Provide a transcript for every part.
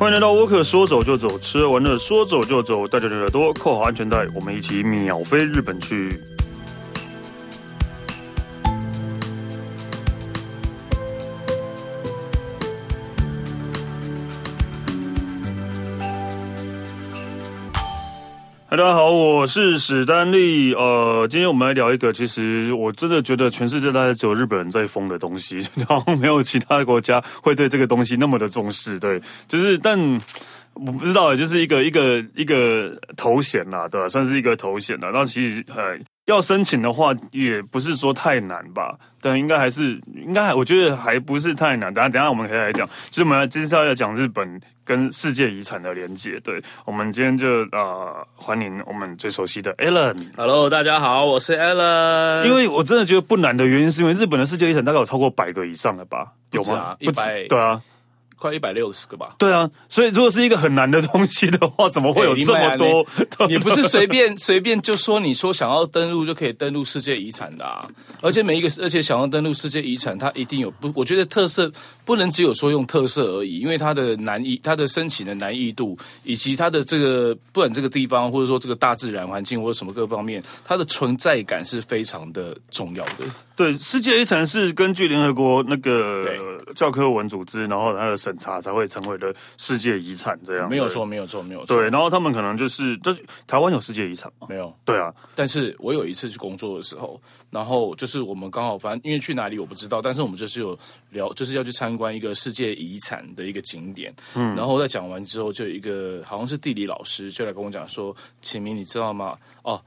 欢迎来到沃克，说走就走，吃完了说走就走，带着你的耳朵扣好安全带，我们一起秒飞日本去。大家好，我是史丹利。呃，今天我们来聊一个，其实我真的觉得全世界大概只有日本人在疯的东西，然后没有其他国家会对这个东西那么的重视。对，就是，但我不知道，就是一个一个一个头衔啦，对吧？算是一个头衔啦。那其实呃，要申请的话，也不是说太难吧？但应该还是应该，我觉得还不是太难。等下等下我们可以来讲，就是我们接下来要讲日本。跟世界遗产的连接，对，我们今天就呃欢迎我们最熟悉的 Alan。Hello，大家好，我是 Alan。因为我真的觉得不难的原因，是因为日本的世界遗产大概有超过百个以上了吧？有吗？一百？对啊。快一百六十个吧。对啊，所以如果是一个很难的东西的话，怎么会有这么多？也不是 随便随便就说你说想要登录就可以登录世界遗产的啊。而且每一个，而且想要登录世界遗产，它一定有不？我觉得特色不能只有说用特色而已，因为它的难易、它的申请的难易度，以及它的这个不管这个地方或者说这个大自然环境或者什么各方面，它的存在感是非常的重要的。对，世界遗产是根据联合国那个教科文组织，然后它的审查才会成为的世界遗产这样。没有错，没有错，没有错。对，然后他们可能就是，就是台湾有世界遗产吗？没有。对啊，但是我有一次去工作的时候，然后就是我们刚好，反正因为去哪里我不知道，但是我们就是有聊，就是要去参观一个世界遗产的一个景点。嗯，然后在讲完之后，就有一个好像是地理老师就来跟我讲说：“启明，你知道吗？哦。”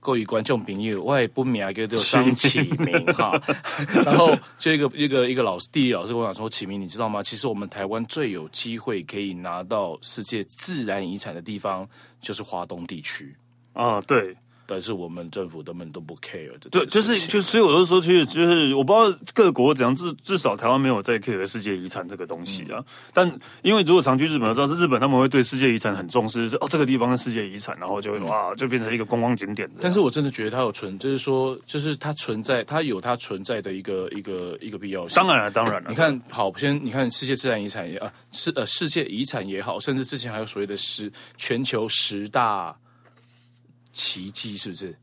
各位观众朋友，我也不名叫做张启明哈，然后就一个一个一个老师，地理老师跟我讲说，启明你知道吗？其实我们台湾最有机会可以拿到世界自然遗产的地方，就是华东地区啊，对。但是我们政府根本都不 care 的，对，就是就所以我就说，其实就是我不知道各国怎样，至至少台湾没有在 care 世界遗产这个东西啊。嗯、但因为如果常去日本，知道是日本他们会对世界遗产很重视，是哦这个地方是世界遗产，然后就会哇就变成一个观光景点。但是我真的觉得它有存，就是说，就是它存在，它有它存在的一个一个一个必要性。当然了，当然了。你看，好，先你看世界自然遗产也啊，世呃世界遗产也好，甚至之前还有所谓的十全球十大奇迹，是不是？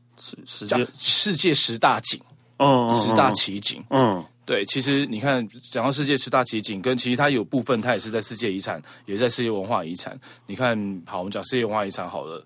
世界世界十大景，嗯，嗯，十大奇景，嗯，对，其实你看，讲到世界十大奇景，跟其实它有部分它也是在世界遗产，也在世界文化遗产。你看，好，我们讲世界文化遗产好了，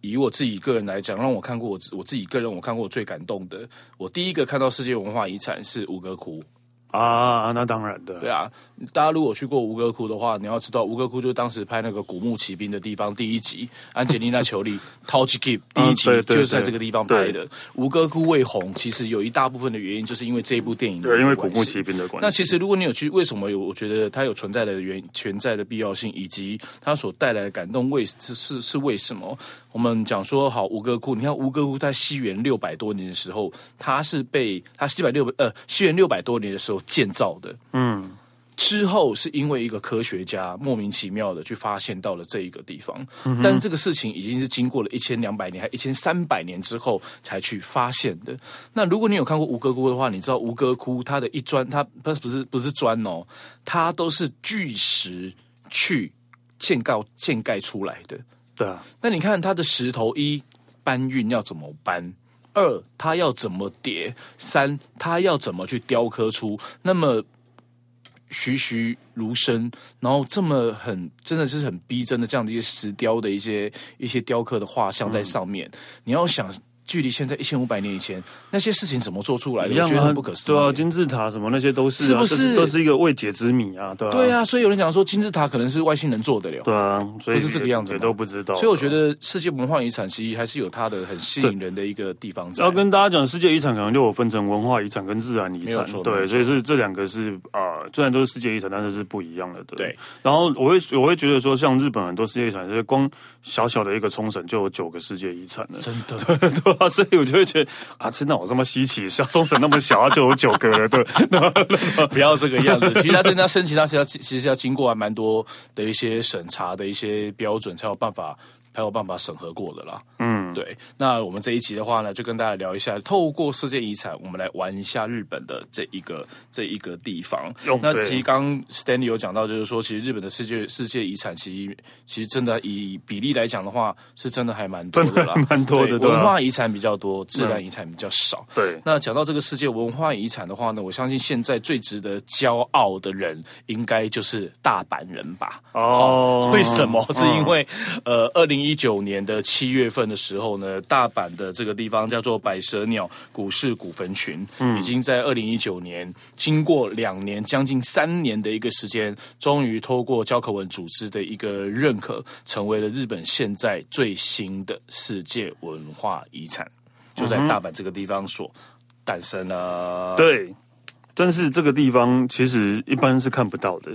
以我自己个人来讲，让我看过我我自己个人我看过我最感动的，我第一个看到世界文化遗产是五哥窟。啊，那当然的，对啊。大家如果去过吴哥窟的话，你要知道吴哥窟就是当时拍那个《古墓奇兵》的地方，第一集，安吉丽娜·裘丽淘气 keep 第一集就是在这个地方拍的。吴哥窟为红，其实有一大部分的原因就是因为这一部电影的，对，因为《古墓奇兵》的关系。那其实如果你有去，为什么有？我觉得它有存在的原存在的必要性，以及它所带来的感动，为是是是为什么？我们讲说好吴哥窟，你看吴哥窟在西元六百多年的时候，它是被它西百六呃西元六百多年的时候建造的，嗯。之后是因为一个科学家莫名其妙的去发现到了这一个地方，嗯、但是这个事情已经是经过了一千两百年还一千三百年之后才去发现的。那如果你有看过吴哥窟的话，你知道吴哥窟它的一砖，它不是不是不是砖哦，它都是巨石去建构建盖出来的。对啊，那你看它的石头一搬运要怎么搬？二它要怎么叠？三它要怎么去雕刻出那么？栩栩如生，然后这么很真的就是很逼真的这样的一些石雕的一些一些雕刻的画像在上面，嗯、你要想。距离现在一千五百年以前，那些事情怎么做出来的？我觉得很不可思议。对啊，金字塔什么那些都是、啊，是不是都是一个未解之谜啊？对啊，对啊。所以有人讲说金字塔可能是外星人做的了。对啊，所以不是这个样子，也都不知道。所以我觉得世界文化遗产其实还是有它的很吸引人的一个地方在。要跟大家讲，世界遗产可能就有分成文化遗产跟自然遗产。对，所以是这两个是啊、呃，虽然都是世界遗产，但是是不一样的。对。对然后我会我会觉得说，像日本很多世界遗产，就是光小小的一个冲绳就有九个世界遗产了。真的，对啊，所以我就会觉得。啊，真的我这么稀奇？像钟神那么小，就有九个了，对，不要这个样子。其实他真的要申请，他是要其实要经过还蛮多的一些审查的一些标准，才有办法才有办法审核过的啦。嗯，对。那我们这一集的话呢，就跟大家聊一下，透过世界遗产，我们来玩一下日本的这一个这一个地方。那其实刚刚 Stanley 有讲到，就是说，其实日本的世界世界遗产，其实其实真的以比例来讲的话，是真的还蛮多的啦，蛮多的。文化遗产比较多，自然遗产比较少。对。那讲到这个世界文化遗产的话呢，我相信现在最值得骄傲的人，应该就是大阪人吧？哦，为什么？是因为呃，二零一九年的七月份的时候呢，大阪的这个地方叫做百蛇鸟股市古坟群，嗯，已经在二零一九年经过两年将近三年的一个时间，终于透过教科文组织的一个认可，成为了日本现在最新的世界文化遗产，就在大阪这个地方所诞生了。对。但是这个地方其实一般是看不到的，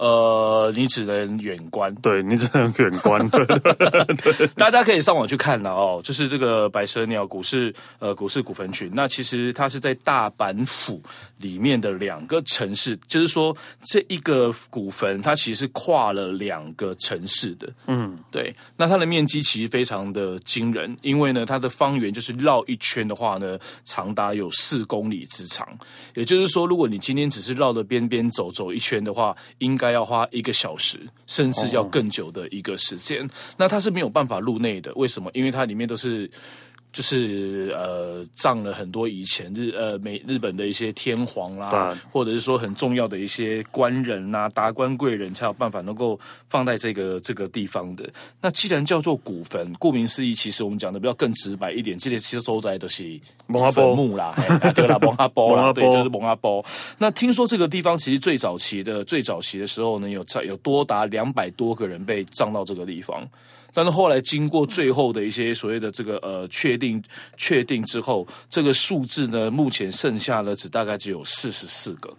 呃，你只能远观，对，你只能远观，对对对，大家可以上网去看了哦。就是这个白蛇鸟股市，呃，股市股份群，那其实它是在大阪府里面的两个城市，就是说这一个古坟它其实是跨了两个城市的，嗯，对。那它的面积其实非常的惊人，因为呢，它的方圆就是绕一圈的话呢，长达有四公里之长，也就是。说，如果你今天只是绕着边边走走一圈的话，应该要花一个小时，甚至要更久的一个时间。Oh. 那它是没有办法入内的，为什么？因为它里面都是。就是呃，葬了很多以前日呃美日本的一些天皇啦、啊，或者是说很重要的一些官人呐、啊、达官贵人，才有办法能够放在这个这个地方的。那既然叫做古坟，顾名思义，其实我们讲的比较更直白一点，这里其实收在都是坟墓啦，对 啦，蒙阿波啦，对，就是蒙阿波。那听说这个地方其实最早期的最早期的时候呢，有有多达两百多个人被葬到这个地方。但是后来经过最后的一些所谓的这个呃确定确定之后，这个数字呢，目前剩下的只大概只有四十四个。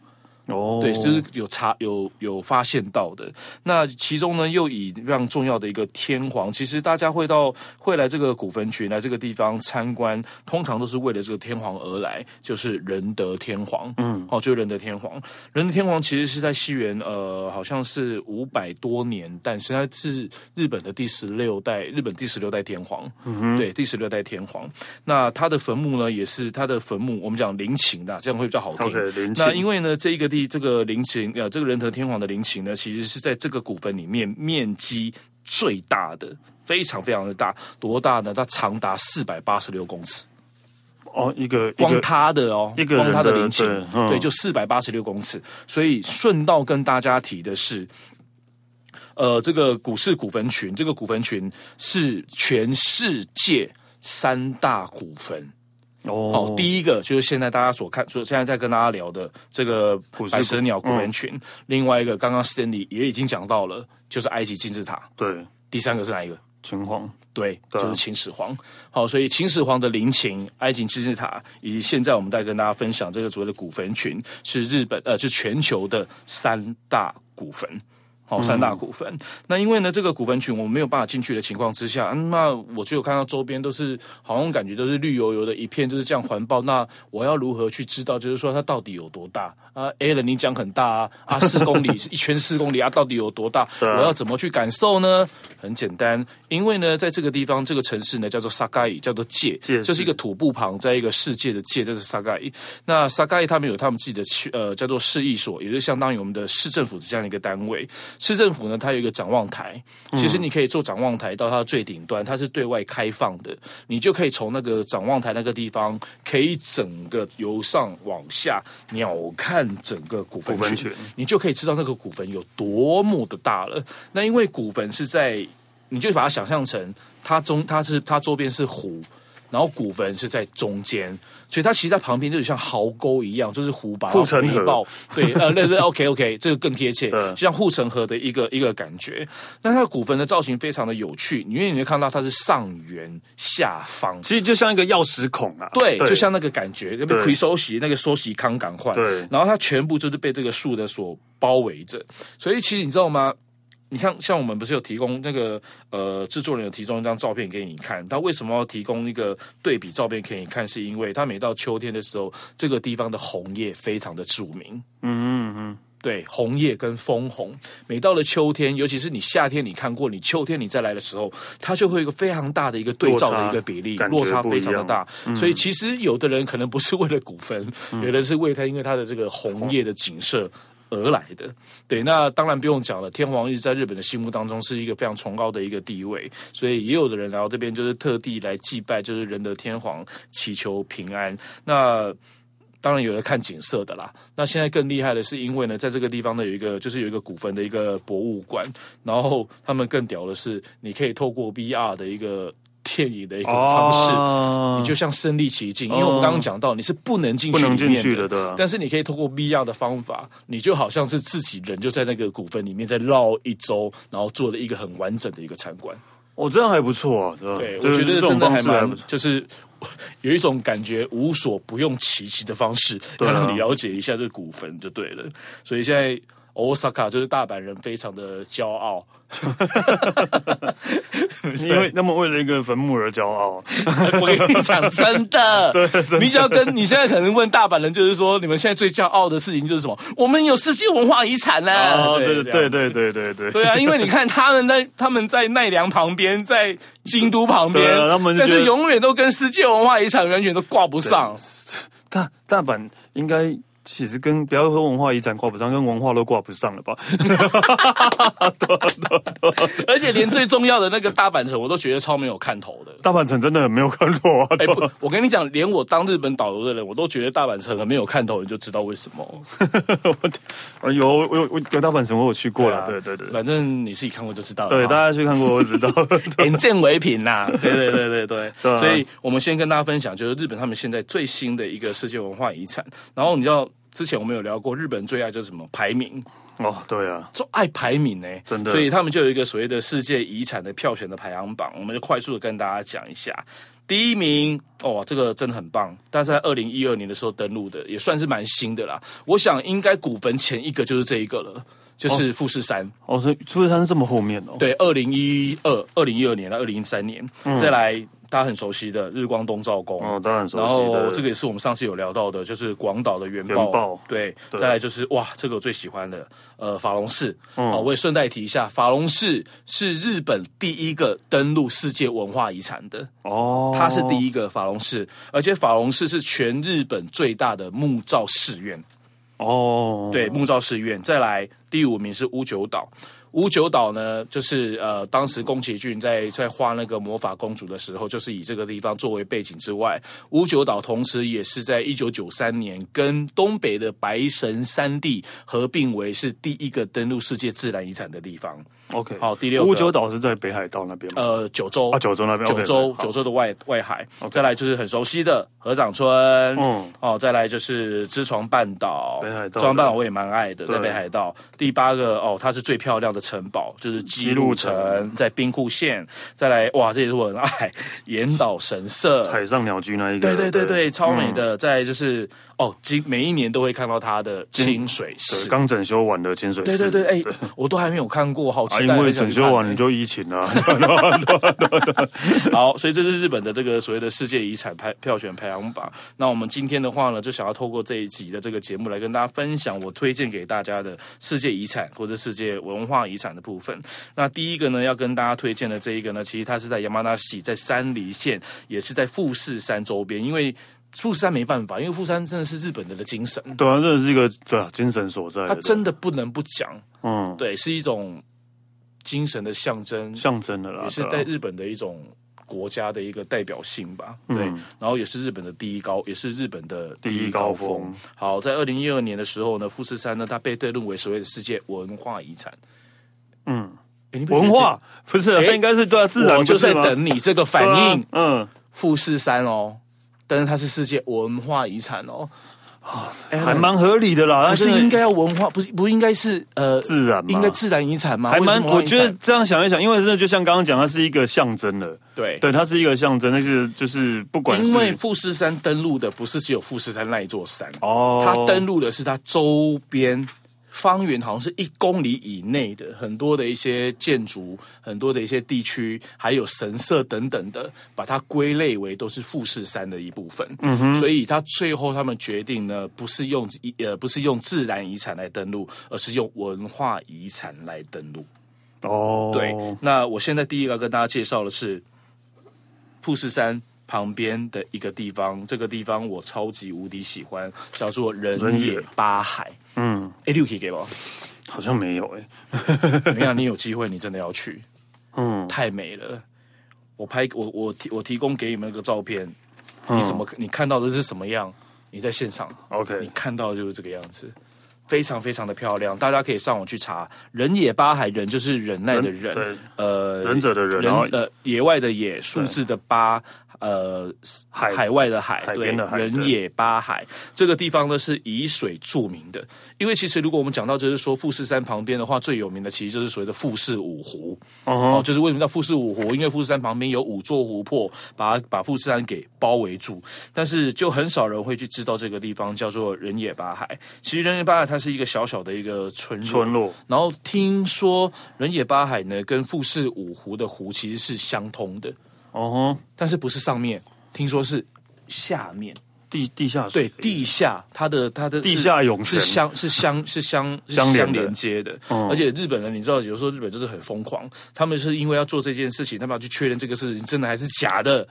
哦，对，就是有查有有发现到的。那其中呢，又以非常重要的一个天皇，其实大家会到会来这个古坟群来这个地方参观，通常都是为了这个天皇而来，就是仁德天皇。嗯，哦，就是仁德天皇。仁德天皇其实是在西元呃，好像是五百多年，但是他是日本的第十六代，日本第十六代天皇。嗯，对，第十六代天皇。那他的坟墓呢，也是他的坟墓，我们讲陵寝的，这样会比较好听。Okay, 那因为呢，这一个地。这个陵寝，呃，这个仁德天皇的陵寝呢，其实是在这个古坟里面面积最大的，非常非常的大，多大呢？它长达四百八十六公尺。哦，一个光它的哦，一个光它的陵寝，对，嗯、对，就四百八十六公尺。所以顺道跟大家提的是，呃，这个古市古坟群，这个古坟群是全世界三大古坟。哦，第一个就是现在大家所看，所现在在跟大家聊的这个白蛇鸟古坟群。嗯、另外一个，刚刚 Stanley 也已经讲到了，就是埃及金字塔。对，第三个是哪一个？秦皇。对，对就是秦始皇。好，所以秦始皇的陵寝、埃及金字塔，以及现在我们在跟大家分享这个所谓的古坟群，是日本呃，是全球的三大古坟。好，三大股份。嗯、那因为呢，这个股份群我们没有办法进去的情况之下，那我就有看到周边都是好像感觉都是绿油油的一片，就是这样环抱。那我要如何去知道，就是说它到底有多大啊？Alan，你讲很大啊，啊，四公里一圈四公里啊，到底有多大？我要怎么去感受呢？很简单，因为呢，在这个地方，这个城市呢叫做萨盖伊，叫做界，界就是一个土布旁，在一个世界的界，这是萨盖伊。那萨盖伊他们有他们自己的区，呃，叫做市役所，也就是相当于我们的市政府这样的一个单位。市政府呢，它有一个展望台，其实你可以坐展望台到它的最顶端，它是对外开放的，你就可以从那个展望台那个地方，可以整个由上往下鸟瞰整个古坟群，你就可以知道那个古坟有多么的大了。那因为古坟是在，你就把它想象成它中，它是它周边是湖。然后古坟是在中间，所以它其实在旁边就是像壕沟一样，就是湖把护城河。对，呃，那那 OK OK，这个更贴切，就像护城河的一个一个感觉。那它的古坟的造型非常的有趣，因为你会看到它是上圆下方，其实就像一个钥匙孔啊。对，就像那个感觉，被回收洗那个收洗康港换。对，然后它全部就是被这个树的所包围着，所以其实你知道吗？你看，像我们不是有提供那个呃制作人有提供一张照片给你看，他为什么要提供一个对比照片给你看？是因为他每到秋天的时候，这个地方的红叶非常的著名。嗯嗯嗯。对，红叶跟枫红，每到了秋天，尤其是你夏天你看过，你秋天你再来的时候，它就会有一个非常大的一个对照的一个比例，落差，非常的大。嗯、所以其实有的人可能不是为了古坟，嗯、有的人是为他，因为他的这个红叶的景色而来的。对，那当然不用讲了，天皇一直在日本的心目当中是一个非常崇高的一个地位，所以也有的人来到这边就是特地来祭拜，就是仁德天皇，祈求平安。那当然有人看景色的啦。那现在更厉害的是，因为呢，在这个地方呢，有一个就是有一个古坟的一个博物馆，然后他们更屌的是，你可以透过 VR 的一个电影的一个方式，哦、你就像身临其境。因为我们刚刚讲到，你是不能进去不能进去的，对。但是你可以通过 VR 的方法，你就好像是自己人就在那个古坟里面再绕一周，然后做了一个很完整的一个参观。哦，这样还不错啊，对，我觉得真的还蛮就是。有一种感觉无所不用其极的方式，要让你了解一下这个古坟就对了。所以现在 Osaka 就是大阪人非常的骄傲。因为那么为了一个坟墓而骄傲，我跟你讲 真的，你只要跟你现在可能问大阪人，就是说你们现在最骄傲的事情就是什么？我们有世界文化遗产呢、啊。哦，对对对对对对对，对啊，因为你看他们在他们在奈良旁边，在京都旁边，啊、他们但是永远都跟世界文化遗产远远都挂不上。大大阪应该。其实跟不要说文化遗产挂不上，跟文化都挂不上了吧？而且连最重要的那个大阪城，我都觉得超没有看头的。大阪城真的很没有看头啊！哎，不，我跟你讲，连我当日本导游的人，我都觉得大阪城很没有看头，你就知道为什么。我有我有我有大阪城，我有去过了。对对对，反正你自己看过就知道了。对，大家去看过我知道。眼见为凭呐！对对对对对。所以我们先跟大家分享，就是日本他们现在最新的一个世界文化遗产。然后你知道。之前我们有聊过，日本最爱就是什么排名哦，对啊，就爱排名呢，真的，所以他们就有一个所谓的世界遗产的票选的排行榜，我们就快速的跟大家讲一下。第一名哦，这个真的很棒，但是在二零一二年的时候登录的，也算是蛮新的啦。我想应该古坟前一个就是这一个了，就是富士山哦，所以富士山是这么后面哦，对，二零一二、二零一二年到二零一三年、嗯、再来。大家很熟悉的日光东照宫，哦，当然熟悉。然后这个也是我们上次有聊到的，就是广岛的原爆。原爆对，对再来就是哇，这个我最喜欢的，呃，法隆寺。嗯，我也顺带提一下，法隆寺是日本第一个登录世界文化遗产的。哦，它是第一个法隆寺，而且法隆寺是全日本最大的木造寺院。哦，对，木造寺院。再来第五名是屋久岛。五九岛呢，就是呃，当时宫崎骏在在画那个魔法公主的时候，就是以这个地方作为背景之外，五九岛同时也是在一九九三年跟东北的白神山地合并为是第一个登陆世界自然遗产的地方。OK，好，第六个，乌九岛是在北海道那边吗？呃，九州啊，九州那边，九州九州的外外海。再来就是很熟悉的河掌村，嗯，哦，再来就是知床半岛，北海道，知床半岛我也蛮爱的，在北海道。第八个哦，它是最漂亮的城堡，就是姬路城，在兵库县。再来哇，这也是我很爱 岩岛神社，海上鸟居那一个，对对对对，超美的。再来就是。哦，今每一年都会看到它的清水寺，刚整修完的清水寺。对对对，哎，我都还没有看过，好期待。因为整修完你就疫情了。好，所以这是日本的这个所谓的世界遗产排票选排行榜。那我们今天的话呢，就想要透过这一集的这个节目来跟大家分享我推荐给大家的世界遗产或者世界文化遗产的部分。那第一个呢，要跟大家推荐的这一个呢，其实它是在山那喜，在山梨县，也是在富士山周边，因为。富士山没办法，因为富士山真的是日本人的精神。对啊，真的是一个对啊精神所在。它真的不能不讲，嗯，对，是一种精神的象征，象征的啦，也是在日本的一种国家的一个代表性吧。对，然后也是日本的第一高，也是日本的第一高峰。好，在二零一二年的时候呢，富士山呢，它被登录为所谓的世界文化遗产。嗯，文化不是，它应该是对啊，自然我就在等你这个反应。嗯，富士山哦。但是它是世界文化遗产哦，啊，还蛮合理的啦。不是应该要文化，不是不应该是呃自然，应该自然遗产吗？还蛮，我觉得这样想一想，因为真的就像刚刚讲，它是一个象征的，对对，它是一个象征，那是就是不管是因为富士山登陆的不是只有富士山那一座山哦，它登陆的是它周边方圆好像是一公里以内的很多的一些建筑，很多的一些地区，还有神社等等的，把它归类为都是富士山的一部分。嗯哼，所以他最后他们决定呢，不是用呃不是用自然遗产来登录，而是用文化遗产来登录。哦，对，那我现在第一个要跟大家介绍的是富士山旁边的一个地方，这个地方我超级无敌喜欢，叫做人野八海。嗯，哎，六可以给吧？好像没有哎。没有，你有机会，你真的要去。嗯，太美了。我拍我我提我提供给你们那个照片，你什么？你看到的是什么样？你在现场，OK，你看到的就是这个样子。非常非常的漂亮，大家可以上网去查。人野八海，人就是忍耐的忍，呃，忍者的忍，然后呃，野外的野，数字的八。呃，海海外的海，对，人野八海这个地方呢是以水著名的。因为其实如果我们讲到就是说富士山旁边的话，最有名的其实就是所谓的富士五湖。哦，就是为什么叫富士五湖？因为富士山旁边有五座湖泊，把把富士山给包围住。但是就很少人会去知道这个地方叫做人野八海。其实人野八海它是一个小小的一个村落。村落。然后听说人野八海呢跟富士五湖的湖其实是相通的。哦，但是不是上面？听说是下面地地下水，对，地下它的它的地下涌泉是相是相是相 相连接的。而且日本人，你知道，有时候日本就是很疯狂，他们是因为要做这件事情，他们要去确认这个事情真的还是假的。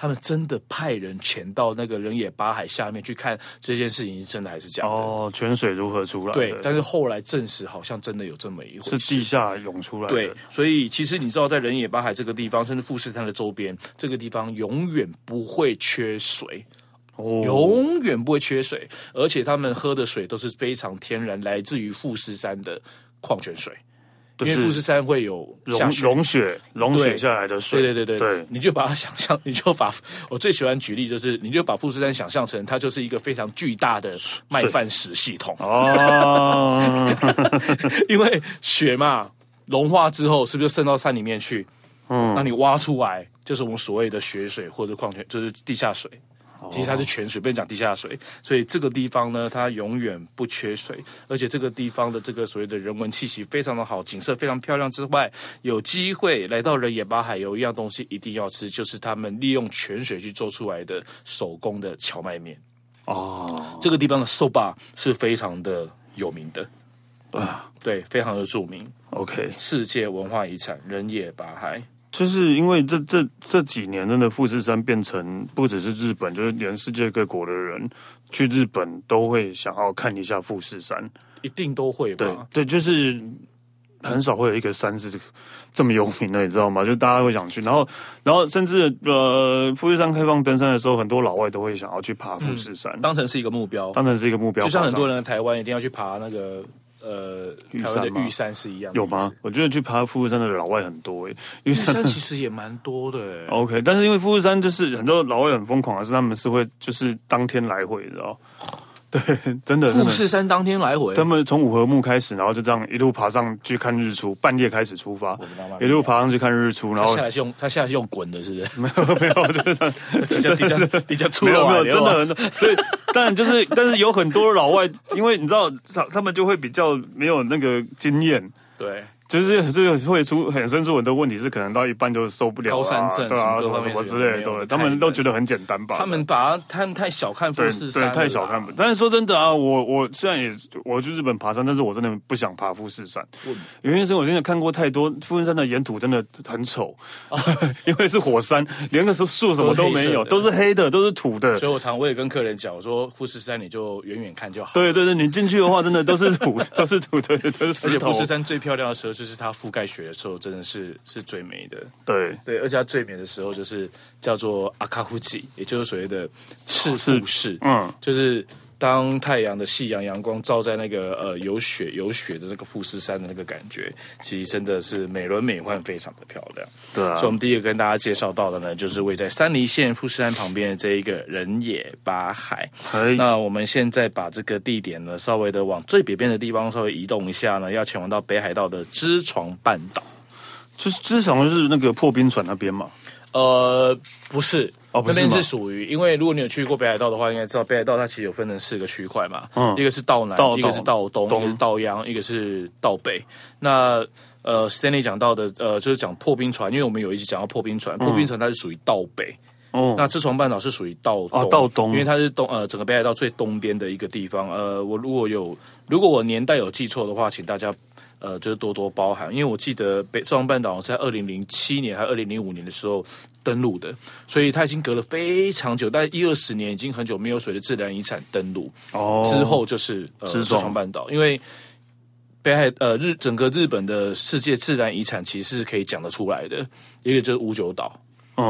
他们真的派人潜到那个人野八海下面去看这件事情是真的还是假的？哦，泉水如何出来？对，但是后来证实好像真的有这么一回事，是地下涌出来的。对，所以其实你知道，在人野八海这个地方，甚至富士山的周边，这个地方永远不会缺水，哦，永远不会缺水，而且他们喝的水都是非常天然，来自于富士山的矿泉水。因为富士山会有融融雪融雪下来的水，对对对对，对，你就把它想象，你就把我最喜欢举例就是，你就把富士山想象成它就是一个非常巨大的麦饭石系统哦，因为雪嘛融化之后，是不是渗到山里面去？嗯，那你挖出来就是我们所谓的雪水或者矿泉，就是地下水。其实它是泉水，不能讲地下水，所以这个地方呢，它永远不缺水，而且这个地方的这个所谓的人文气息非常的好，景色非常漂亮之外，有机会来到人野八海，有一样东西一定要吃，就是他们利用泉水去做出来的手工的荞麦面。哦，这个地方的寿坝是非常的有名的啊，对，非常的著名。OK，世界文化遗产人野八海。就是因为这这这几年，真的富士山变成不只是日本，就是连世界各国的人去日本都会想要看一下富士山，一定都会吧？对对，就是很少会有一个山是这么有名的，你知道吗？就大家会想去，然后然后甚至呃，富士山开放登山的时候，很多老外都会想要去爬富士山，当成是一个目标，当成是一个目标，就像很多人在台湾一定要去爬那个。呃，玉山的玉山是一样的，有吗？我觉得去爬富士山的老外很多诶，玉山其实也蛮多的诶。OK，但是因为富士山就是很多老外很疯狂的是，他们是会就是当天来回，你知道。对，真的。富士山当天来回，他们从五合目开始，然后就这样一路爬上去看日出，半夜开始出发，一路爬上去看日出，然后下来是用他下来是用滚的，是不是？没有没有，就是 比较比较比较粗没有没有，真的很多。所以当然就是，但是有很多老外，因为你知道，他他们就会比较没有那个经验，对。就是这个会出很生出很多问题，是可能到一半就受不了，高山症对啊，什么什么之类的，对他们都觉得很简单吧？他们把他们太小看富士山，对太小看。但是说真的啊，我我虽然也我去日本爬山，但是我真的不想爬富士山。原因是我真的看过太多富士山的沿途真的很丑，因为是火山，连个树树什么都没有，都是黑的，都是土的。所以我常我也跟客人讲，我说富士山你就远远看就好。对对对，你进去的话，真的都是土，都是土的，都是石头。而且富士山最漂亮的时候。就是它覆盖雪的时候，真的是是最美的。对对，而且它最美的时候就是叫做阿卡夫吉，也就是所谓的赤富士。嗯，就是当太阳的夕阳阳光照在那个呃有雪有雪的那个富士山的那个感觉，其实真的是美轮美奂，非常的漂亮。对啊，所以我们第一个跟大家介绍到的呢，就是位在山梨县富士山旁边的这一个人野八海。嘿那我们现在把这个地点呢，稍微的往最北边的地方稍微移动一下呢，要前往到北海道的知床半岛。就是知床就是那个破冰船那边嘛？呃，不是，哦，那边是属于，因为如果你有去过北海道的话，应该知道北海道它其实有分成四个区块嘛，嗯，一个是道南，道一个是道东，东。一个是道央，一个是道北。那呃，Stanley 讲到的呃，就是讲破冰船，因为我们有一集讲到破冰船，破冰船它是属于道北。哦，那知床半岛是属于道东，哦，道东，因为它是东呃整个北海道最东边的一个地方。呃，我如果有如果我年代有记错的话，请大家呃就是多多包涵，因为我记得北知床半岛是在二零零七年还是二零零五年的时候登陆的，所以它已经隔了非常久，大概一二十年，已经很久没有水的自然遗产登陆。哦，之后就是呃知床半岛，因为北海呃日整个日本的世界自然遗产其实是可以讲得出来的，一个就是五九岛。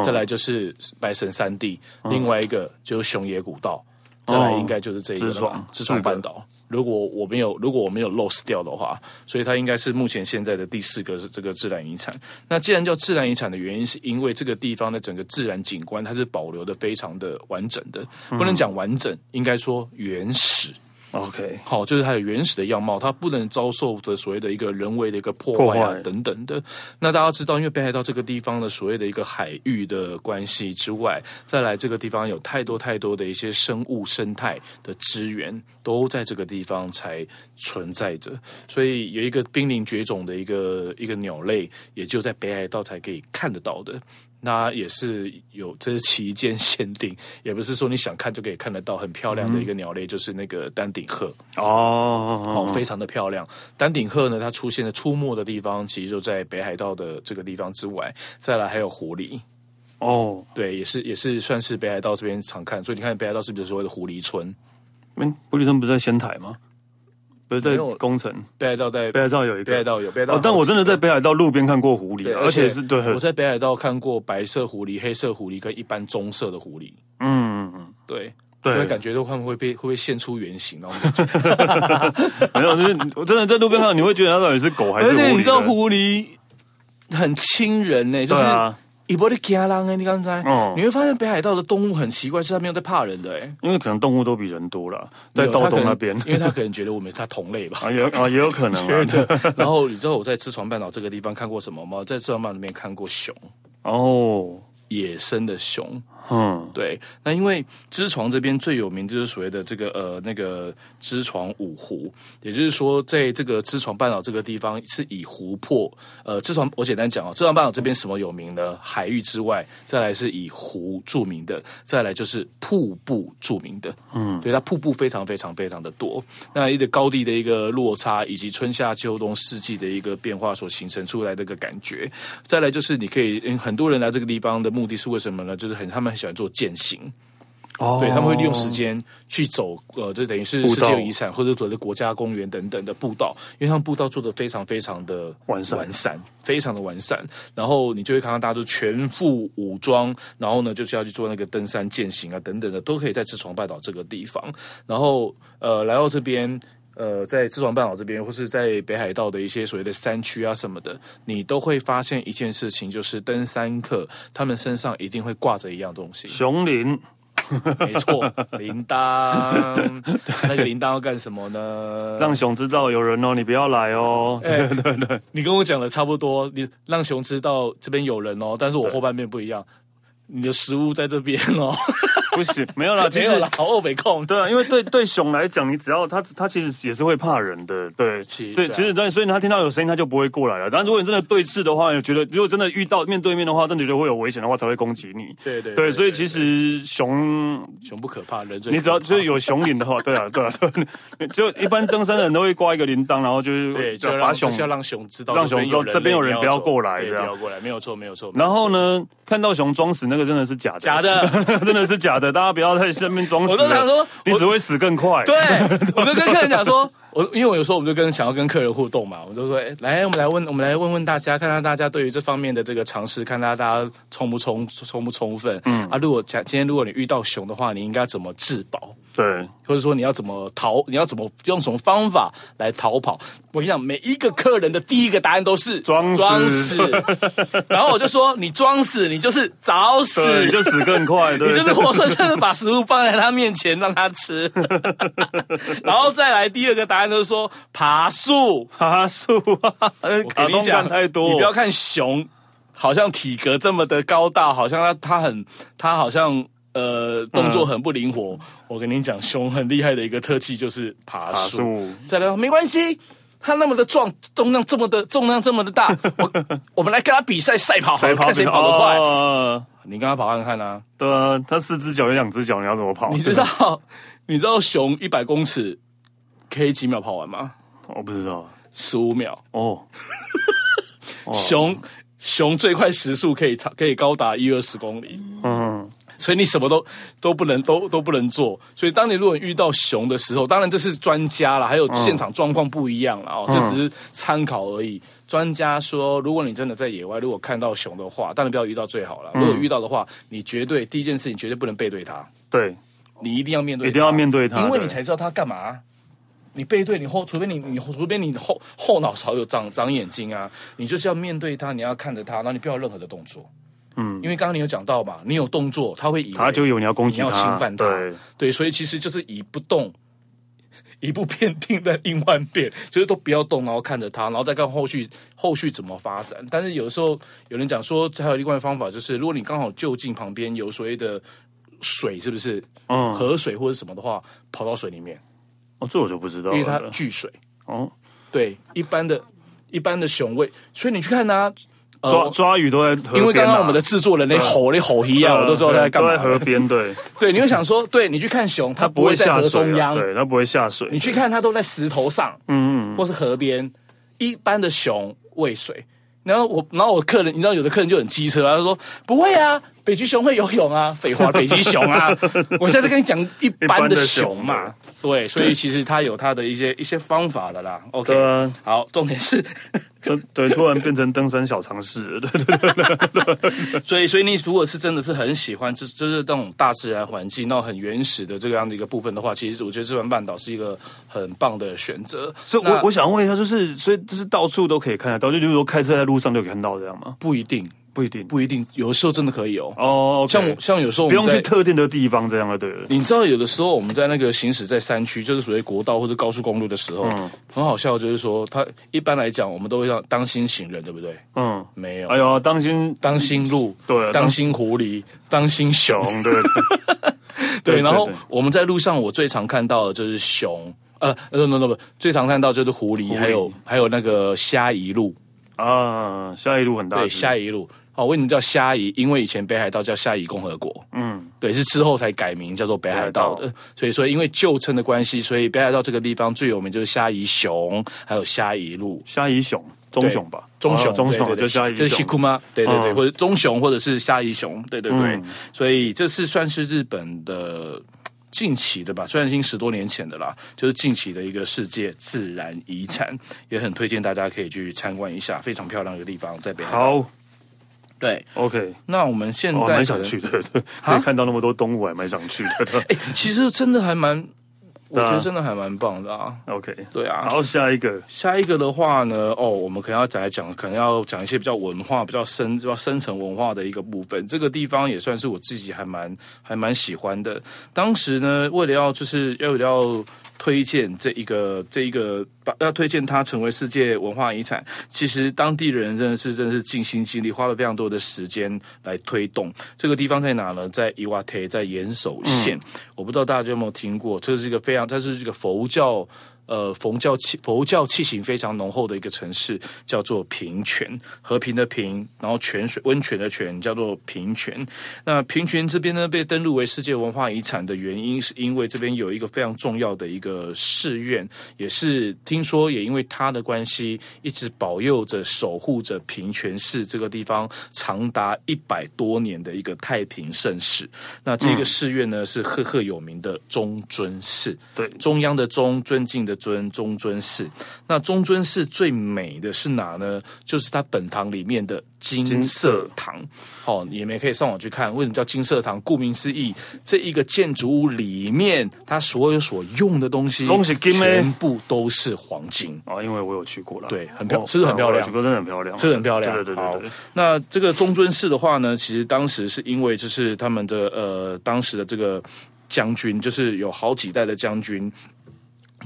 再来就是白神山地，嗯、另外一个就是熊野古道，嗯、再来应该就是这一个知床半岛。如果我没有如果我没有 lost 掉的话，所以它应该是目前现在的第四个这个自然遗产。那既然叫自然遗产的原因，是因为这个地方的整个自然景观它是保留的非常的完整的，不能讲完整，应该说原始。OK，好，就是它的原始的样貌，它不能遭受着所谓的一个人为的一个破坏啊等等的。那大家知道，因为北海道这个地方的所谓的一个海域的关系之外，再来这个地方有太多太多的一些生物生态的资源都在这个地方才存在着，所以有一个濒临绝种的一个一个鸟类，也就在北海道才可以看得到的。那也是有，这是期间限定，也不是说你想看就可以看得到，很漂亮的一个鸟类，嗯、就是那个丹顶鹤哦，哦，非常的漂亮。丹顶鹤呢，它出现的出没的地方，其实就在北海道的这个地方之外。再来还有狐狸哦，对，也是也是算是北海道这边常看，所以你看北海道是不是所谓的狐狸村？嗯，狐狸村不是在仙台吗？不是在工程，北海道在北海道有一个，北海道有北海道，但我真的在北海道路边看过狐狸，而且是对。我在北海道看过白色狐狸、黑色狐狸跟一般棕色的狐狸。嗯嗯嗯，对，对，就会感觉都会不会被会不会现出原形？然后没有，就是我真的在路边看，你会觉得它到底是狗还是狐狸？而且你知道狐狸很亲人呢，就是。你不会惊人哎！你刚才，哦，你会发现北海道的动物很奇怪，是它没有在怕人的哎。因为可能动物都比人多了，在道东那边，因为他可能觉得我们是他同类吧。啊，也啊也有可能。然后你知道我在赤床半岛这个地方看过什么吗？在赤床半岛那边看过熊哦，野生的熊。嗯，对，那因为知床这边最有名就是所谓的这个呃那个知床五湖，也就是说在这个知床半岛这个地方是以湖泊呃知床，我简单讲哦，知床半岛这边什么有名呢？海域之外，再来是以湖著名的，再来就是瀑布著名的，嗯，对，它瀑布非常非常非常的多，那一个高地的一个落差，以及春夏秋冬四季的一个变化所形成出来的一个感觉，再来就是你可以，嗯很多人来这个地方的目的是为什么呢？就是很他们。喜欢做健行，哦，对，他们会利用时间去走，呃，就等于是世界遗产或者走的国家公园等等的步道，因为他们步道做的非常非常的完善，完善，非常的完善。然后你就会看到大家都全副武装，然后呢，就是要去做那个登山健行啊等等的，都可以在赤床半岛这个地方。然后，呃，来到这边。呃，在知床半岛这边，或是在北海道的一些所谓的山区啊什么的，你都会发现一件事情，就是登山客他们身上一定会挂着一样东西——熊铃。没错，铃铛。那个铃铛要干什么呢？让熊知道有人哦，你不要来哦。对对对，你跟我讲的差不多，你让熊知道这边有人哦，但是我后半边不一样。你的食物在这边哦，不行，没有啦，其实好欧北控，对啊，因为对对熊来讲，你只要它它其实也是会怕人的，对，其对，其实对，所以它听到有声音，它就不会过来了。但如果你真的对峙的话，你觉得如果真的遇到面对面的话，真的觉得会有危险的话，才会攻击你。对对对，所以其实熊熊不可怕，人最你只要就是有熊铃的话，对啊对啊，就一般登山的人都会挂一个铃铛，然后就是对，就把熊要让熊知道，让熊说这边有人不要过来，不要过来，没有错没有错。然后呢，看到熊装死，那个真的是假的，假。的 真的是假的，大家不要在身边装死。我都想说，你只会死更快。对，我就跟客人讲说，我因为我有时候我们就跟想要跟客人互动嘛，我就说，哎，来，我们来问，我们来问问大家，看看大家对于这方面的这个尝试，看大家充不充充不充分。嗯啊，如果假今天如果你遇到熊的话，你应该怎么自保？对，或者说你要怎么逃？你要怎么用什么方法来逃跑？我跟你讲，每一个客人的第一个答案都是装死。然后我就说，你装死，你就是找死，你就死更快。对，你就是活生生的把食物放在他面前让他吃。然后再来第二个答案就是说爬树，爬树。我跟你讲，太多，你不要看熊。好像体格这么的高大，好像他他很他好像呃动作很不灵活。嗯、我跟你讲，熊很厉害的一个特技就是爬树。再来，没关系，他那么的壮，重量这么的重量这么的大，我 我们来跟他比赛赛跑，赛跑看谁跑得快。哦、你跟他跑看看啊？对啊，他四只脚有两只脚，你要怎么跑？你知道你知道熊一百公尺可以几秒跑完吗？我不知道，十五秒哦。熊熊最快时速可以长可以高达一二十公里，嗯，所以你什么都都不能都都不能做。所以当你如果遇到熊的时候，当然这是专家啦，还有现场状况不一样了哦，这只是参考而已。专家说，如果你真的在野外，如果看到熊的话，当然不要遇到最好了。如果遇到的话，你绝对第一件事情绝对不能背对它，对，你一定要面对，一定要面对它，因为你才知道它干嘛。你背对你后，除非你你除非你后后脑勺有长长眼睛啊，你就是要面对他，你要看着他，然后你不要任何的动作，嗯，因为刚刚你有讲到嘛，你有动作，他会以为他就有你要攻击他，你要侵犯他，对对，所以其实就是以不动，以不变定在应万变，就是都不要动，然后看着他，然后再看后续后续怎么发展。但是有的时候有人讲说，还有另外的方法，就是如果你刚好就近旁边有所谓的水，是不是？嗯，河水或者什么的话，跑到水里面。哦，这我就不知道，因为它聚水。哦，对，一般的、一般的熊胃，所以你去看它抓抓鱼都在河边。因为刚刚我们的制作人那吼那吼一样，我都知道他在干嘛。都在河边，对。对，你会想说，对，你去看熊，它不会在河中央，对，它不会下水。你去看它都在石头上，嗯嗯，或是河边。一般的熊喂水，然后我，然后我客人，你知道有的客人就很机车啊，他说不会啊。北极熊会游泳啊？废话，北极熊啊！我现在在跟你讲一般的熊嘛，对，所以其实它有它的一些 一些方法的啦。OK，好，重点是，对，突然变成登山小常识，对对对。所以，所以你如果是真的是很喜欢，就就是那种大自然环境，那种很原始的这个样的一个部分的话，其实我觉得日本半岛是一个很棒的选择。所以我我想问一下，就是所以就是到处都可以看得到，就比如说开车在路上就可以看到这样吗？不一定。不一定，不一定，有的时候真的可以哦。哦，像像有时候不用去特定的地方这样的，对。你知道，有的时候我们在那个行驶在山区，就是属于国道或者高速公路的时候，嗯，很好笑，就是说，他一般来讲，我们都会要当心行人，对不对？嗯，没有。哎呦，当心当心鹿，对，当心狐狸，当心熊，对。对，然后我们在路上，我最常看到的就是熊，呃，不不不，最常看到就是狐狸，还有还有那个虾夷鹿啊，虾夷路很大，对，虾夷路。哦，为什么叫虾夷？因为以前北海道叫虾夷共和国，嗯，对，是之后才改名叫做北海道的。所以说，因为旧称的关系，所以北海道这个地方最有名就是虾夷熊，还有虾夷路。虾夷熊，棕熊吧？棕熊，棕熊就虾夷，就是西库吗？对对对，或者棕熊，或者是虾夷熊，对对对。所以这是算是日本的近期的吧？虽然已经十多年前的啦，就是近期的一个世界自然遗产，也很推荐大家可以去参观一下，非常漂亮的地方，在北海道。好。对，OK，那我们现在蛮想去的，对，可以看到那么多动物，还蛮想去的。哎，其实真的还蛮，我觉得真的还蛮棒的啊。OK，对啊。然后下一个，下一个的话呢，哦，我们可能要再来讲，可能要讲一些比较文化、比较深、比较深层文化的一个部分。这个地方也算是我自己还蛮还蛮喜欢的。当时呢，为了要就是要要。推荐这一个这一个把要推荐它成为世界文化遗产，其实当地人真的是真的是尽心尽力，花了非常多的时间来推动。这个地方在哪呢？在伊瓦特，在岩手县。嗯、我不知道大家有没有听过，这是一个非常，它是一个佛教。呃，佛教气佛教气息非常浓厚的一个城市，叫做平泉，和平的平，然后泉水温泉的泉，叫做平泉。那平泉这边呢，被登录为世界文化遗产的原因，是因为这边有一个非常重要的一个寺院，也是听说也因为它的关系，一直保佑着、守护着平泉市这个地方长达一百多年的一个太平盛世。那这个寺院呢，是赫赫有名的中尊寺，对，中央的中，尊敬的。尊中尊寺，那中尊寺最美的是哪呢？就是它本堂里面的金色堂。哦，你们也可以上网去看，为什么叫金色堂？顾名思义，这一个建筑物里面，它所有所用的东西，东西全部都是黄金啊！因为我有去过了，对，很漂亮，是不是很漂亮？去过真的很漂亮，是不是很漂亮。对对对对，那这个中尊寺的话呢，其实当时是因为就是他们的呃当时的这个将军，就是有好几代的将军。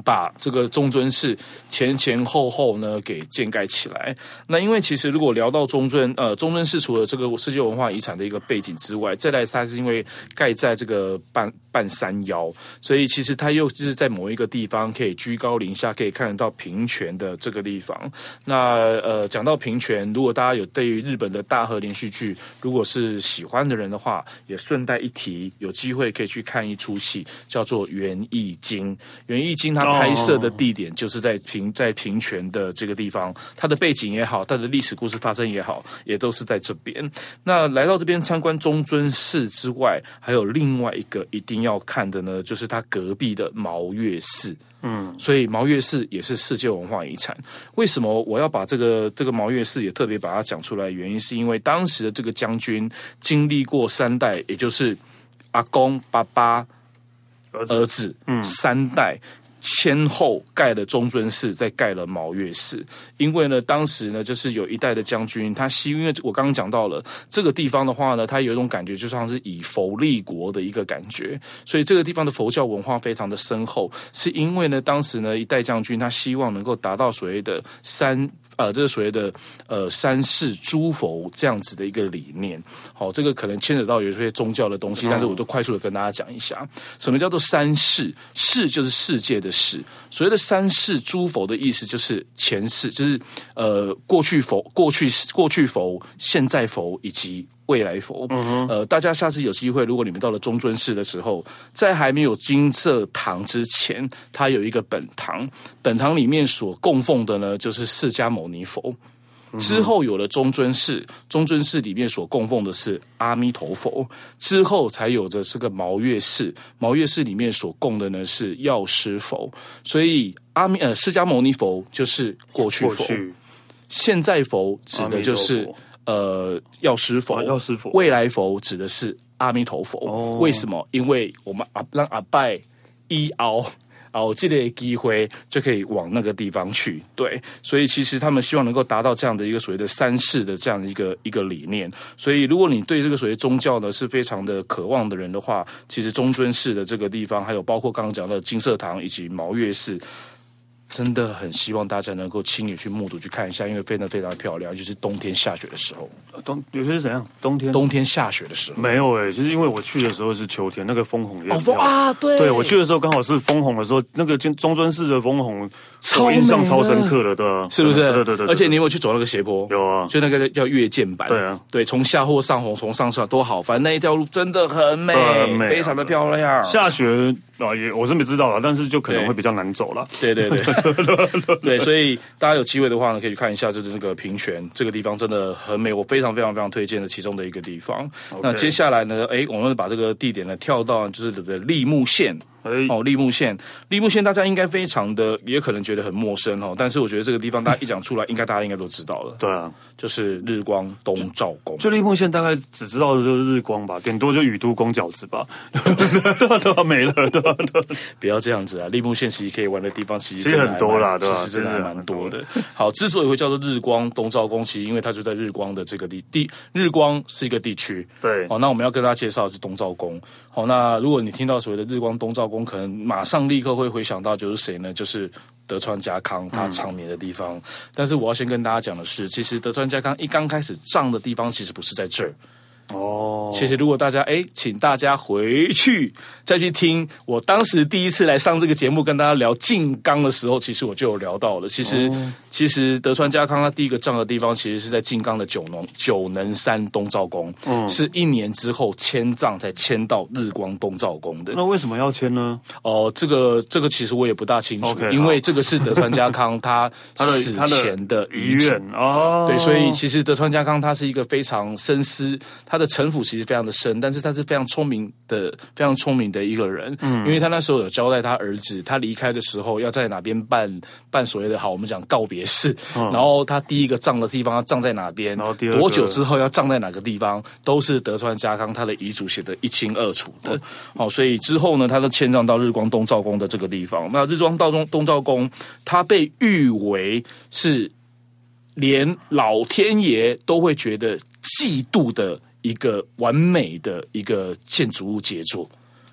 把这个中尊寺前前后后呢给建盖起来。那因为其实如果聊到中尊，呃，中尊寺除了这个世界文化遗产的一个背景之外，再来它是因为盖在这个半半山腰，所以其实它又就是在某一个地方可以居高临下，可以看得到平泉的这个地方。那呃，讲到平泉，如果大家有对于日本的大河连续剧，如果是喜欢的人的话，也顺带一提，有机会可以去看一出戏，叫做《源义经》。《源义经》它拍摄的地点就是在平在平泉的这个地方，它的背景也好，它的历史故事发生也好，也都是在这边。那来到这边参观中尊寺之外，还有另外一个一定。要看的呢，就是它隔壁的毛越寺，嗯，所以毛越寺也是世界文化遗产。为什么我要把这个这个毛越寺也特别把它讲出来？原因是因为当时的这个将军经历过三代，也就是阿公、爸爸、儿子，儿子嗯，三代。先后盖了中尊寺，再盖了毛越寺。因为呢，当时呢，就是有一代的将军，他希，因为我刚刚讲到了这个地方的话呢，他有一种感觉，就像是以佛立国的一个感觉，所以这个地方的佛教文化非常的深厚。是因为呢，当时呢，一代将军他希望能够达到所谓的三。呃，这是所谓的呃三世诸佛这样子的一个理念，好，这个可能牵扯到有一些宗教的东西，但是我都快速的跟大家讲一下，什么叫做三世？世就是世界的世，所谓的三世诸佛的意思就是前世，就是呃过去佛、过去过去佛、现在佛以及。未来佛，呃，大家下次有机会，如果你们到了中尊寺的时候，在还没有金色堂之前，它有一个本堂，本堂里面所供奉的呢，就是释迦牟尼佛。之后有了中尊寺，中尊寺里面所供奉的是阿弥陀佛。之后才有着这个毛月寺，毛月寺里面所供的呢是药师佛。所以阿弥呃释迦牟尼佛就是过去佛，现在佛指的就是。呃，药师佛，药师佛，未来佛指的是阿弥陀佛。哦、为什么？因为我们阿让阿拜一熬熬这类机会，就可以往那个地方去。对，所以其实他们希望能够达到这样的一个所谓的三世的这样的一个一个理念。所以，如果你对这个所谓宗教呢是非常的渴望的人的话，其实中尊寺的这个地方，还有包括刚刚讲到的金色堂以及毛越寺。真的很希望大家能够亲眼去目睹去看一下，因为非常非常的漂亮，就是冬天下雪的时候。冬有些是怎样？冬天冬天下雪的时候没有哎、欸，其实因为我去的时候是秋天，那个枫红也哦啊，对，对我去的时候刚好是枫红的时候，那个中尊寺的枫红超印象超深刻的，对啊，是不是？对对对，对，对，而且你有没有去走那个斜坡？有啊，就那个叫月见板，对啊，对，从下或上红，从上上都好，反正那一条路真的很美，很美啊、非常的漂亮。下雪。啊，也我是没知道了，但是就可能会比较难走了。对对对 对，所以大家有机会的话呢，可以去看一下，就是这个平泉这个地方真的很美，我非常非常非常推荐的其中的一个地方。那接下来呢，哎，我们把这个地点呢跳到就是这个立木县。哦，立木县，立木县大家应该非常的，也可能觉得很陌生哦。但是我觉得这个地方，大家一讲出来，应该大家应该都知道了。对啊，就是日光东照宫。就立木县大概只知道的就是日光吧，顶多就宇都宫饺子吧，都没了，对吧？不要这样子啊！立木县其实可以玩的地方其实，其实很多啦，对吧？其实真的还蛮多的。好，之所以会叫做日光东照宫，其实因为它就在日光的这个地地，日光是一个地区。对，好，那我们要跟大家介绍的是东照宫。好，那如果你听到所谓的日光东照宫，可能马上立刻会回想到就是谁呢？就是德川家康他长眠的地方。嗯。但是我要先跟大家讲的是，其实德川家康一刚开始葬的地方其实不是在这儿。哦，其实如果大家哎，请大家回去再去听我当时第一次来上这个节目跟大家聊静冈的时候，其实我就有聊到了。其实、哦、其实德川家康他第一个葬的地方，其实是在静冈的九能九能山东照宫，嗯，是一年之后迁葬才迁到日光东照宫的。那为什么要迁呢？哦，这个这个其实我也不大清楚，okay, 因为这个是德川家康他 死前的遗愿哦。对，所以其实德川家康他是一个非常深思。他的城府其实非常的深，但是他是非常聪明的，非常聪明的一个人。嗯，因为他那时候有交代他儿子，他离开的时候要在哪边办办所谓的好，我们讲告别式。嗯，然后他第一个葬的地方要葬在哪边，然后第二多久之后要葬在哪个地方，都是德川家康他的遗嘱写的一清二楚的。好，所以之后呢，他就迁葬到日光东照宫的这个地方。那日光道中东照宫，他被誉为是连老天爷都会觉得嫉妒的。一个完美的一个建筑物杰作，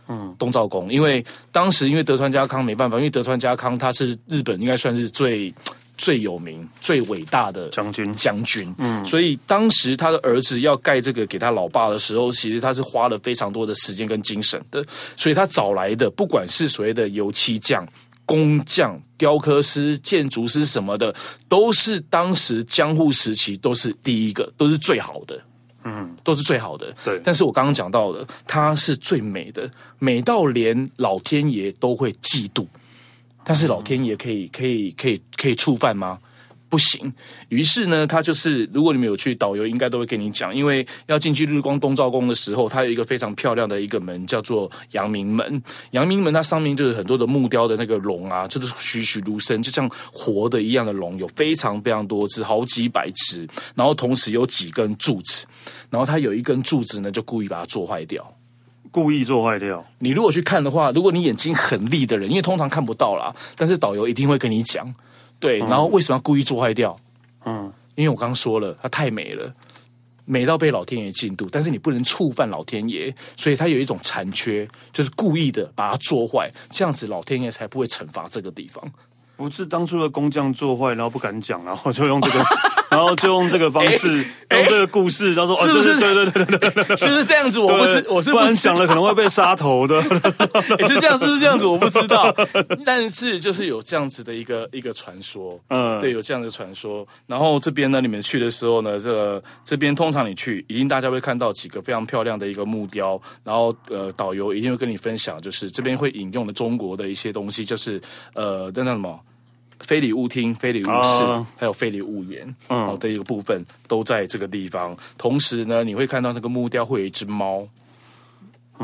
嗯，东照宫，因为当时因为德川家康没办法，因为德川家康他是日本应该算是最最有名、最伟大的将军。将军，嗯，所以当时他的儿子要盖这个给他老爸的时候，其实他是花了非常多的时间跟精神的，所以他找来的不管是所谓的油漆匠。工匠、雕刻师、建筑师什么的，都是当时江户时期都是第一个，都是最好的，嗯，都是最好的。对，但是我刚刚讲到的，它是最美的，美到连老天爷都会嫉妒。但是老天爷可以、可以、可以、可以触犯吗？不行，于是呢，他就是如果你们有去导游，应该都会跟你讲，因为要进去日光东照宫的时候，它有一个非常漂亮的一个门，叫做阳明门。阳明门它上面就是很多的木雕的那个龙啊，就是栩栩如生，就像活的一样的龙，有非常非常多只，好几百只。然后同时有几根柱子，然后它有一根柱子呢，就故意把它做坏掉，故意做坏掉。你如果去看的话，如果你眼睛很利的人，因为通常看不到啦，但是导游一定会跟你讲。对，然后为什么要故意做坏掉？嗯，因为我刚刚说了，它太美了，美到被老天爷嫉妒。但是你不能触犯老天爷，所以它有一种残缺，就是故意的把它做坏，这样子老天爷才不会惩罚这个地方。不是当初的工匠做坏，然后不敢讲，然后就用这个，然后就用这个方式，用这个故事，他说哦，是不是？对对对对对，是不是这样子？我不知，我是不然讲了可能会被杀头的。也是这样，是不是这样子？我不知道。但是就是有这样子的一个一个传说，嗯，对，有这样的传说。然后这边呢，你们去的时候呢，这个这边通常你去，一定大家会看到几个非常漂亮的一个木雕。然后呃，导游一定会跟你分享，就是这边会引用的中国的一些东西，就是呃，那叫什么？非礼勿听，非礼勿视，还有非礼勿言，嗯，哦，这一个部分都在这个地方。同时呢，你会看到那个木雕会有一只猫，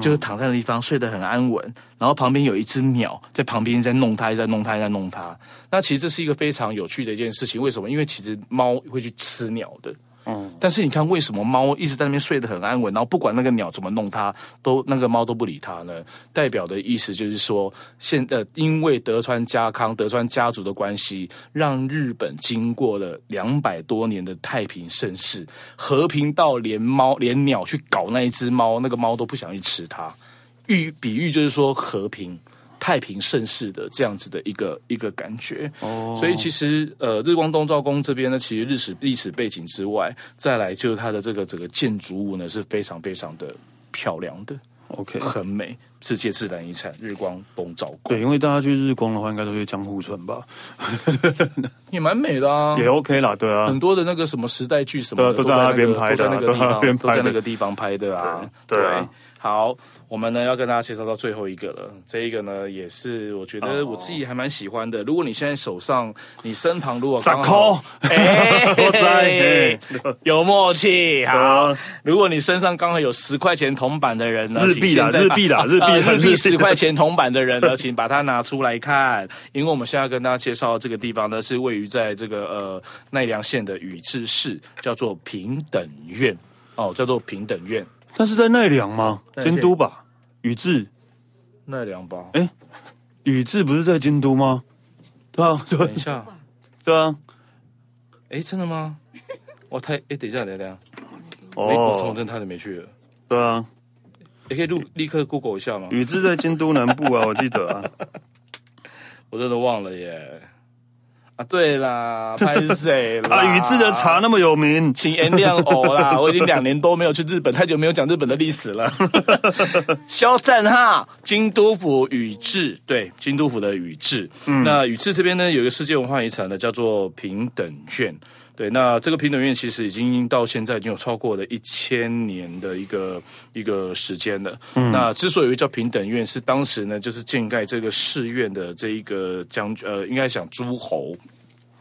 就是躺在那地方睡得很安稳，然后旁边有一只鸟在旁边在弄它，在弄它，在弄它。那其实这是一个非常有趣的一件事情。为什么？因为其实猫会去吃鸟的。嗯，但是你看，为什么猫一直在那边睡得很安稳，然后不管那个鸟怎么弄它，都那个猫都不理它呢？代表的意思就是说，现呃，因为德川家康、德川家族的关系，让日本经过了两百多年的太平盛世，和平到连猫连鸟去搞那一只猫，那个猫都不想去吃它。喻比喻就是说和平。太平盛世的这样子的一个一个感觉，oh. 所以其实呃，日光东照宫这边呢，其实历史历史背景之外，再来就是它的这个整个建筑物呢是非常非常的漂亮的，OK，很美，世界自然遗产日光东照宫。对，因为大家去日光的话，应该都去江户村吧，也蛮美的啊，也 OK 啦，对啊，很多的那个什么时代剧什么的都在那边拍的，都在那个地方，都在那个地方拍的啊，对啊，对好。我们呢要跟大家介绍到最后一个了，这一个呢也是我觉得我自己还蛮喜欢的。如果你现在手上，你身旁如果刚好，哎，有默契。好，如果你身上刚好有十块钱铜板的人呢，日币啦，日币啦，日币，日币。十块钱铜板的人呢，请把它拿出来看，因为我们现在要跟大家介绍的这个地方呢，是位于在这个呃奈良县的宇治市，叫做平等院。哦，叫做平等院。那是在奈良吗？京都吧，宇治，奈良吧？哎，宇治不是在京都吗？对啊，等一下，对啊，哎，真的吗？我太哎，等一下，等一下，哦，我从真太久没去了。对啊，你可以录立刻 Google 一下吗？宇治在京都南部啊，我记得啊，我真的忘了耶。啊，对啦，拍谁啦？啊，宇治的茶那么有名，请原谅我啦！我已经两年多没有去日本，太久没有讲日本的历史了。肖战哈，京都府宇治，对，京都府的宇治。嗯，那宇治这边呢，有一个世界文化遗产呢，叫做平等院。对，那这个平等院其实已经到现在已经有超过了一千年的一个一个时间了。嗯，那之所以叫平等院，是当时呢就是建盖这个寺院的这一个将军，呃，应该讲诸侯。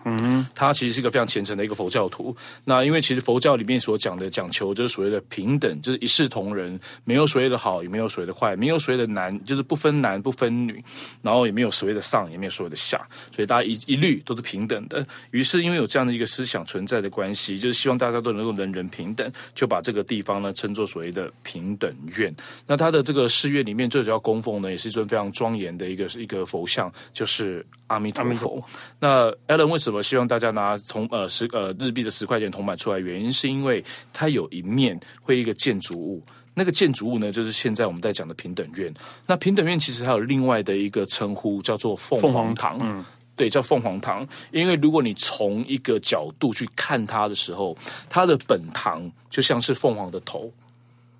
嗯，他其实是一个非常虔诚的一个佛教徒。那因为其实佛教里面所讲的讲求就是所谓的平等，就是一视同仁，没有所谓的好，也没有所谓的坏，没有所谓的男，就是不分男不分女，然后也没有所谓的上，也没有所谓的下，所以大家一一律都是平等的。于是因为有这样的一个思想存在的关系，就是希望大家都能够人人平等，就把这个地方呢称作所谓的平等院。那他的这个寺院里面最主要供奉呢，也是一尊非常庄严的一个一个佛像，就是。阿弥陀佛。那 Alan 为什么希望大家拿铜呃十呃日币的十块钱铜板出来？原因是因为它有一面会一个建筑物，那个建筑物呢，就是现在我们在讲的平等院。那平等院其实还有另外的一个称呼，叫做凤凰堂。嗯，对，叫凤凰堂。因为如果你从一个角度去看它的时候，它的本堂就像是凤凰的头，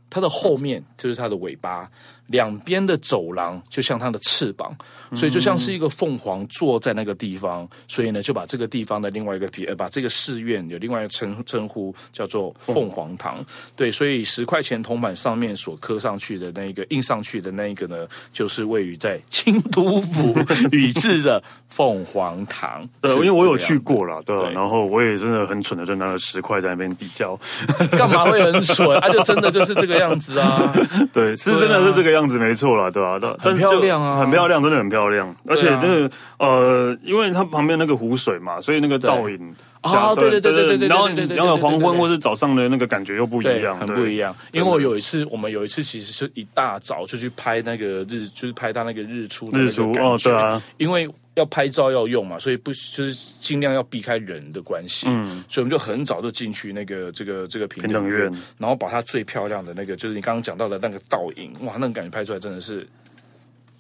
它的后面就是它的尾巴。两边的走廊就像它的翅膀，所以就像是一个凤凰坐在那个地方，所以呢就把这个地方的另外一个呃把这个寺院有另外一个称称呼叫做凤凰堂。对，所以十块钱铜板上面所刻上去的那个印上去的那一个呢，就是位于在京都府宇治的凤凰堂。对，因为我有去过了，对，然后我也真的很蠢的就拿了十块在那边比较，干嘛会很蠢？啊，就真的就是这个样子啊，对，是真的是这个样子。没错啦，对吧？但，很漂亮啊，很漂亮，真的很漂亮。而且这个呃，因为它旁边那个湖水嘛，所以那个倒影啊，对对对对对对。然后然后黄昏或是早上的那个感觉又不一样，很不一样。因为我有一次，我们有一次其实是一大早就去拍那个日，就是拍它那个日出的日出哦，对啊，因为。要拍照要用嘛，所以不就是尽量要避开人的关系，嗯，所以我们就很早就进去那个这个这个平等院，然后把它最漂亮的那个，就是你刚刚讲到的那个倒影，哇，那个感觉拍出来真的是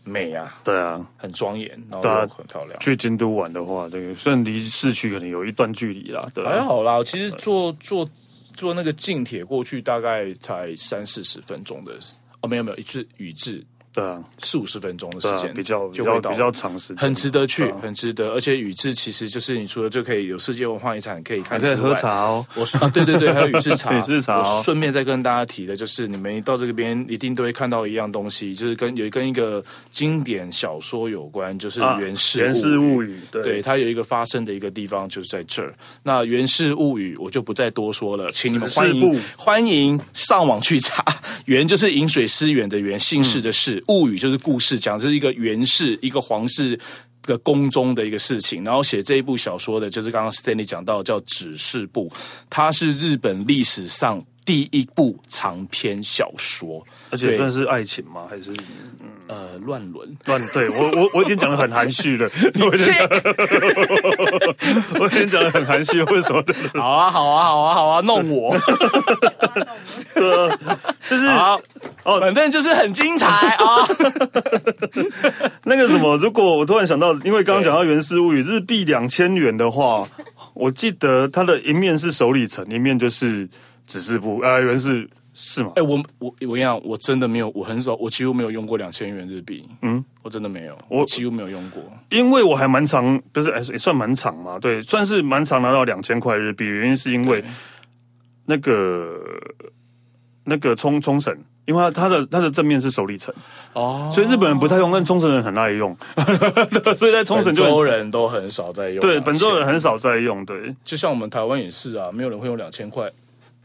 美啊，对啊，很庄严，然后又很漂亮。去京都玩的话，这个虽然离市区可能有一段距离啦，对，还好啦。其实坐坐坐那个近铁过去大概才三四十分钟的，哦，没有没有，一次宇治。对啊，四五十分钟的时间，比较比较比较长时间，很值得去，很值得。而且宇治其实就是你除了就可以有世界文化遗产可以看，可以喝茶哦。我说啊，对对对，还有宇治茶，宇治茶。我顺便再跟大家提的就是，你们到这边一定都会看到一样东西，就是跟有跟一个经典小说有关，就是《源氏源氏物语》。对，它有一个发生的一个地方就是在这儿。那《源氏物语》我就不再多说了，请你们欢迎欢迎上网去查。源就是饮水思源的源，姓氏的氏，物语就是故事。讲这是一个源氏，一个皇室的宫中的一个事情，然后写这一部小说的，就是刚刚 Stanley 讲到叫《指示部》，它是日本历史上第一部长篇小说，而且算是爱情吗？还是嗯呃乱伦？乱对我我我已经讲的很含蓄了，我已经讲得很含蓄，为什么？好啊好啊好啊好啊，弄我，就是。哦，反正就是很精彩啊！那个什么，如果我突然想到，因为刚刚讲到《源氏物语》日币两千元的话，我记得它的一面是首里城，一面就是指示部。呃，原是是吗？哎、欸，我我我跟你讲，我真的没有，我很少，我几乎没有用过两千元日币。嗯，我真的没有，我几乎没有用过，因为我还蛮常，不是，也算蛮长嘛，对，算是蛮常拿到两千块日币。原因是因为那个那个冲冲绳。因为它它的它的正面是首里城哦，所以日本人不太用，但冲绳人很爱用，所以在冲绳就本州人都很少在用。对，本州人很少在用。对，就像我们台湾也是啊，没有人会用两千块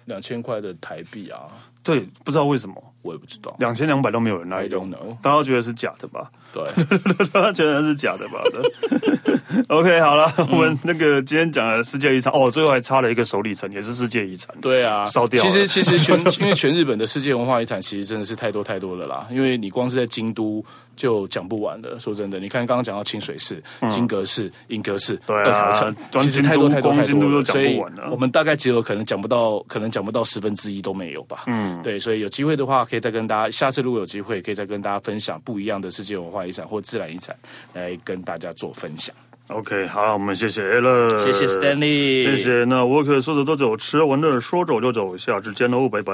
两千块的台币啊。对，不知道为什么，我也不知道，两千两百都没有人来用，大家都觉得是假的吧？对，大家觉得是假的吧？对。OK，好了，我们那个今天讲的世界遗产哦，最后还差了一个首里城，也是世界遗产。对啊，烧掉。其实其实全 因为全日本的世界文化遗产其实真的是太多太多了啦，因为你光是在京都就讲不完了。说真的，你看刚刚讲到清水寺、金阁寺、银阁寺、二条城，其实太多太多太多了，所以我们大概只有可能讲不到，可能讲不到十分之一都没有吧。嗯，对，所以有机会的话，可以再跟大家，下次如果有机会，可以再跟大家分享不一样的世界文化遗产或自然遗产，来跟大家做分享。OK，好，我们谢谢 Alan，谢谢 Stanley，谢谢。那我可说走就走，吃完的说走就走，下次见喽，拜拜。